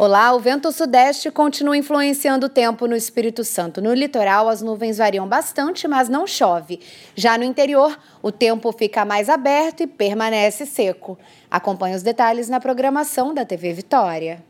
Olá, o vento sudeste continua influenciando o tempo no Espírito Santo. No litoral, as nuvens variam bastante, mas não chove. Já no interior, o tempo fica mais aberto e permanece seco. Acompanhe os detalhes na programação da TV Vitória.